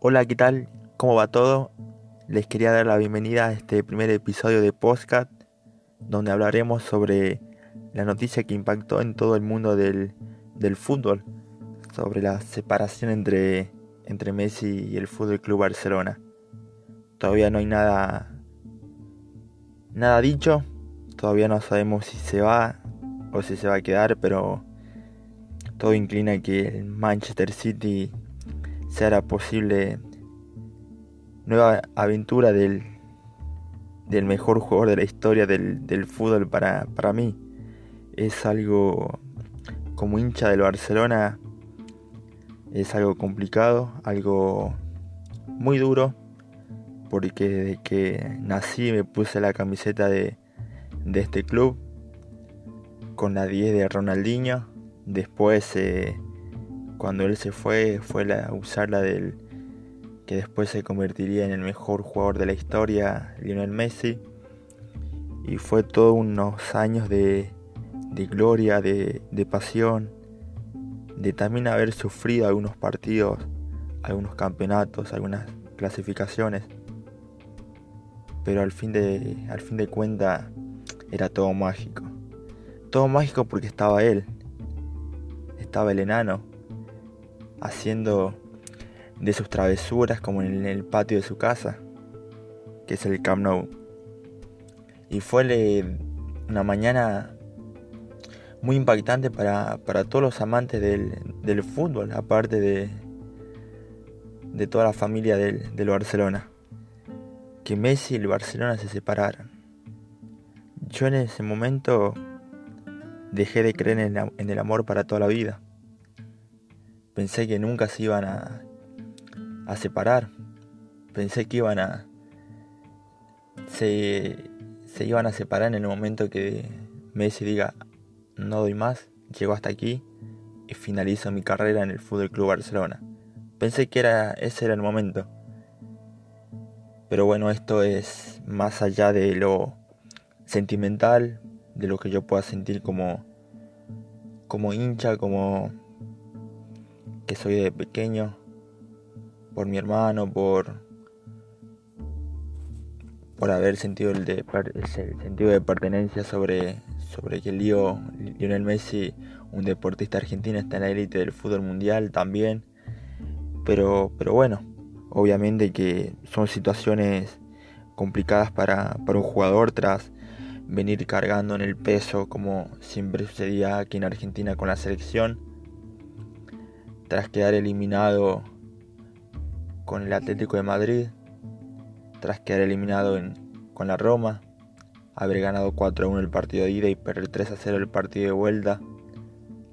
Hola, ¿qué tal? ¿Cómo va todo? Les quería dar la bienvenida a este primer episodio de Postcat, donde hablaremos sobre la noticia que impactó en todo el mundo del, fútbol, sobre la separación entre, entre Messi y el Fútbol Club Barcelona. Todavía no hay nada, nada dicho, todavía no sabemos si se va o si se va a quedar, pero todo inclina que el Manchester City sea posible nueva aventura del, del mejor jugador de la historia del, fútbol para, para mí. Es algo como hincha del Barcelona, es algo complicado, algo muy duro, porque desde que nací me puse la camiseta de, de este club con la 10 de Ronaldinho. Después, eh, cuando él se fue, fue la, usar la del que después se convertiría en el mejor jugador de la historia, Lionel Messi. Y fue todos unos años de, gloria, de, de, pasión, de también haber sufrido algunos partidos, algunos campeonatos, algunas clasificaciones. Pero al fin de, al fin de cuentas era todo mágico. Todo mágico porque estaba él. Estaba el enano haciendo de sus travesuras como en el patio de su casa, que es el Camp Nou. Y fue una mañana muy impactante para, todos los amantes del, fútbol, aparte de, de toda la familia del, Barcelona. Que Messi y el Barcelona se separaran. Yo en ese momento dejé de creer en el amor para toda la vida. Pensé que nunca se iban a, a separar. Pensé que iban a. Se, se iban a separar en el momento que Messi diga no doy más, llego hasta aquí y finalizo mi carrera en el Fútbol Club Barcelona. Pensé que era, ese era el momento. Pero bueno, esto es más allá de lo sentimental, de lo que yo pueda sentir como, como hincha, como que soy de pequeño, por mi hermano, por por haber sentido el, de, sentido de pertenencia sobre, sobre que Lío, Lionel Messi, un deportista argentino, está en la élite del fútbol mundial también. Pero, pero bueno, obviamente que son situaciones complicadas para, para un jugador tras venir cargando en el peso como siempre sucedía aquí en Argentina con la selección. Tras quedar eliminado con el Atlético de Madrid, tras quedar eliminado con la Roma, haber ganado 4 a 1 el partido de ida y perder 3 a 0 el partido de vuelta,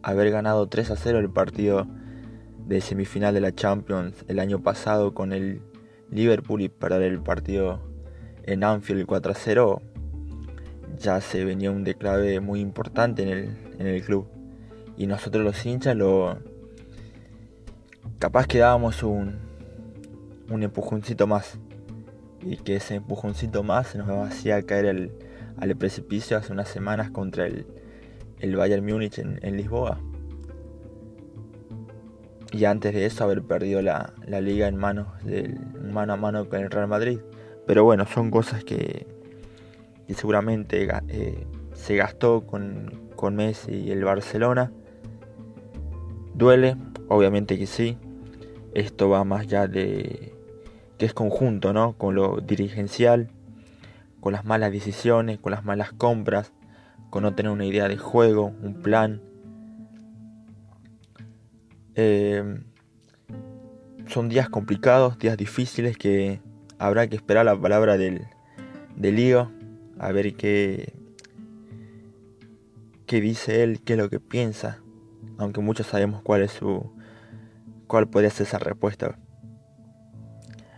haber ganado 3 a 0 el partido de semifinal de la Champions el año pasado con el Liverpool y perder el partido en Anfield 4 a 0, ya se venía un declave muy importante en el, en el club. Y nosotros los hinchas lo... Capaz que dábamos un, un empujoncito más. Y que ese empujoncito más nos hacía caer al, precipicio hace unas semanas contra el, el Bayern Múnich en, Lisboa. Y antes de eso haber perdido la, la liga en manos del mano a mano con el Real Madrid. Pero bueno, son cosas que, que seguramente eh, se gastó con, con Messi y el Barcelona. Duele, obviamente que sí. Esto va más allá de, que es conjunto, ¿no? Con lo dirigencial, con las malas decisiones, con las malas compras, con no tener una idea de juego, un plan. Eh, son días complicados, días difíciles que habrá que esperar la palabra del, del lío, a ver qué, qué dice él, qué es lo que piensa, aunque muchos sabemos cuál es su, cuál podría ser esa respuesta.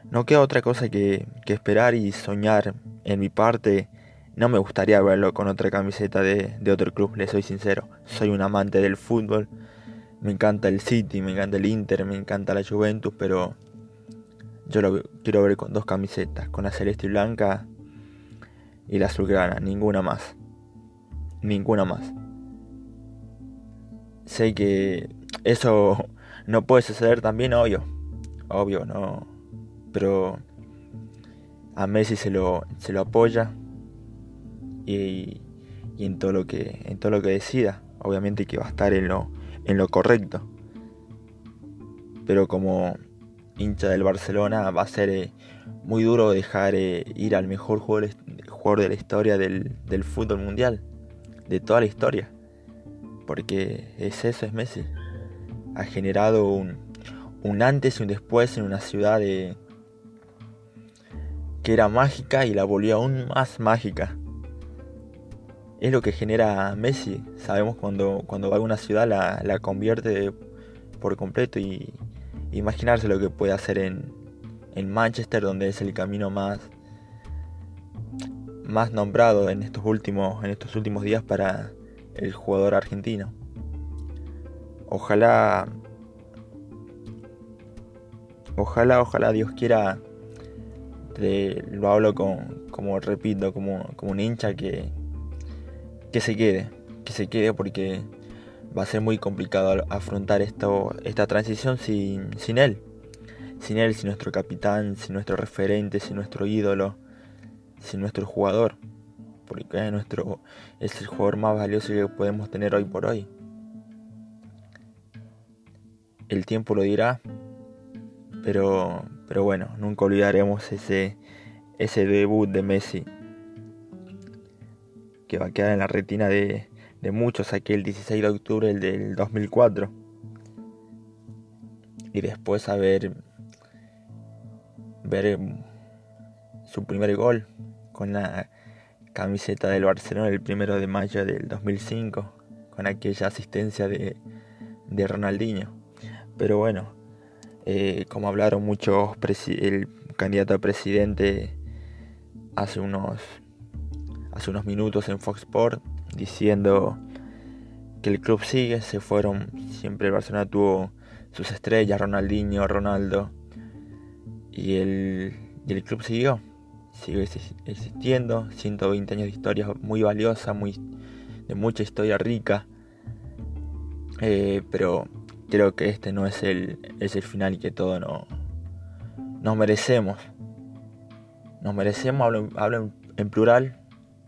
No queda otra cosa que, esperar y soñar. En mi parte, no me gustaría verlo con otra camiseta de, otro club, le soy sincero. Soy un amante del fútbol. Me encanta el City, me encanta el Inter, me encanta la Juventus, pero yo lo quiero ver con dos camisetas, con la celeste y blanca y la azulgrana, ninguna más. Ninguna más. Sé que eso no puede suceder también, obvio. Obvio, no pero a Messi se lo, se lo apoya y, y, en todo lo que en todo lo que decida, obviamente que va a estar en lo en lo correcto. Pero como hincha del Barcelona va a ser eh, muy duro dejar eh, ir al mejor jugador, jugador, de la historia del, del fútbol mundial, de toda la historia. Porque es eso, es Messi. Ha generado un, un antes y un después en una ciudad que era mágica y la volvió aún más mágica. Es lo que genera Messi. Sabemos cuando, cuando va a una ciudad la, la convierte por completo y imaginarse lo que puede hacer en, en Manchester, donde es el camino más, más nombrado en estos últimos, en estos últimos días para el jugador argentino. Ojalá Ojalá, ojalá Dios quiera, lo hablo con, como repito, como, como un hincha que, que se quede, que se quede porque va a ser muy complicado afrontar esto, esta transición sin, sin él. Sin él, sin nuestro capitán, sin nuestro referente, sin nuestro ídolo, sin nuestro jugador. Porque es, nuestro, es el jugador más valioso que podemos tener hoy por hoy. El tiempo lo dirá, pero, pero bueno, nunca olvidaremos ese, ese debut de Messi que va a quedar en la retina de, de muchos aquel 16 de octubre del 2004. Y después a ver, ver su primer gol con la camiseta del Barcelona el primero de mayo del 2005, con aquella asistencia de, de Ronaldinho. Pero bueno, eh, como hablaron muchos, el candidato a presidente hace unos, hace unos minutos en Fox Sports diciendo que el club sigue, se fueron, siempre el Barcelona tuvo sus estrellas, Ronaldinho, Ronaldo, y el, el club siguió, sigue existiendo, 120 años de historia muy valiosa, muy, de mucha historia rica, eh, pero creo que este no es el, es el final que todo no, nos merecemos. Nos merecemos, hablo, en plural,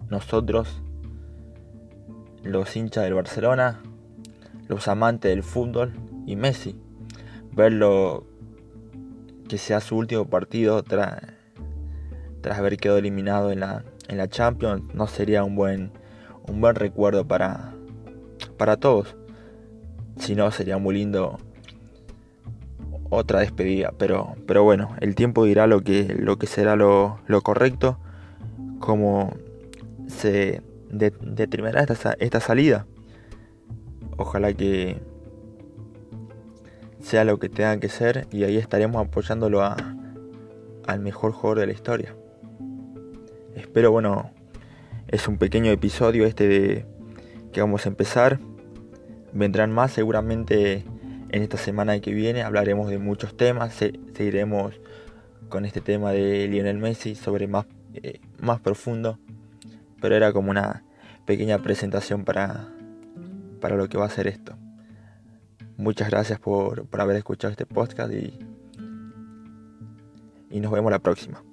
nosotros, los hinchas del Barcelona, los amantes del fútbol y Messi. Verlo que sea su último partido tras, tras haber quedado eliminado en la, en la Champions no sería un buen, un buen recuerdo para, para todos. Si no, sería muy lindo otra despedida. Pero, pero bueno, el tiempo dirá lo que, lo que será lo, correcto. Como se determinará esta, esta salida. Ojalá que sea lo que tenga que ser y ahí estaremos apoyándolo a, al mejor jugador de la historia. Espero, bueno, es un pequeño episodio este de que vamos a empezar. Vendrán más seguramente en esta semana que viene. Hablaremos de muchos temas. seguiremos con este tema de Lionel Messi sobre más, eh, más profundo. Pero era como una pequeña presentación para, para lo que va a ser esto. Muchas gracias por, por haber escuchado este podcast y, y nos vemos la próxima.